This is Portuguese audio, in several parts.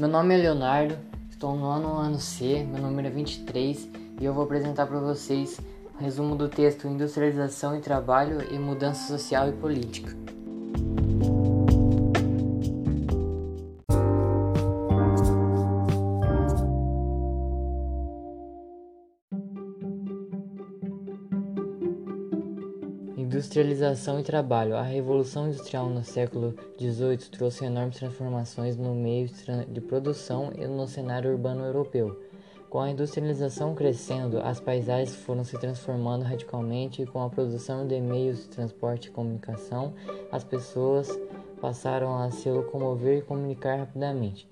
Meu nome é Leonardo, estou no ano, ano C, meu número é 23 e eu vou apresentar para vocês o resumo do texto Industrialização e Trabalho e Mudança Social e Política. Industrialização e trabalho. A Revolução Industrial no século XVIII trouxe enormes transformações no meio de produção e no cenário urbano europeu. Com a industrialização crescendo, as paisagens foram se transformando radicalmente e com a produção de meios de transporte e comunicação, as pessoas passaram a se locomover e comunicar rapidamente.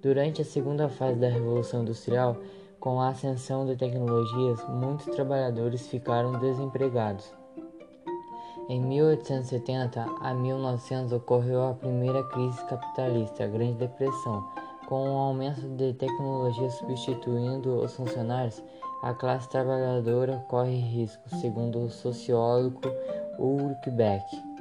Durante a segunda fase da Revolução Industrial, com a ascensão de tecnologias, muitos trabalhadores ficaram desempregados. Em 1870 a 1900 ocorreu a primeira crise capitalista, a Grande Depressão. Com o aumento de tecnologia substituindo os funcionários, a classe trabalhadora corre risco, segundo o sociólogo Ulrich Beck.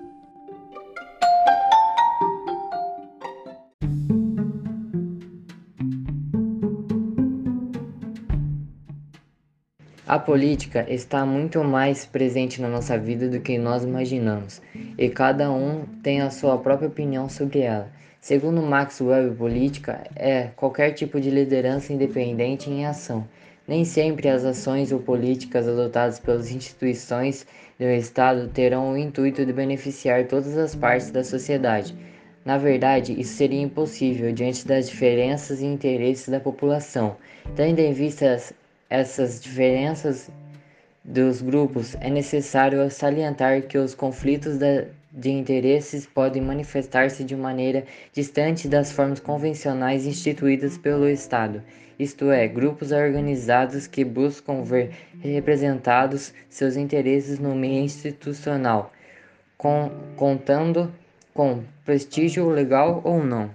A política está muito mais presente na nossa vida do que nós imaginamos, e cada um tem a sua própria opinião sobre ela. Segundo Max Weber, política é qualquer tipo de liderança independente em ação. Nem sempre as ações ou políticas adotadas pelas instituições do Estado terão o intuito de beneficiar todas as partes da sociedade. Na verdade, isso seria impossível diante das diferenças e interesses da população. Tendo em vista essas diferenças dos grupos, é necessário salientar que os conflitos de interesses podem manifestar-se de maneira distante das formas convencionais instituídas pelo Estado, isto é, grupos organizados que buscam ver representados seus interesses no meio institucional, com, contando com prestígio legal ou não.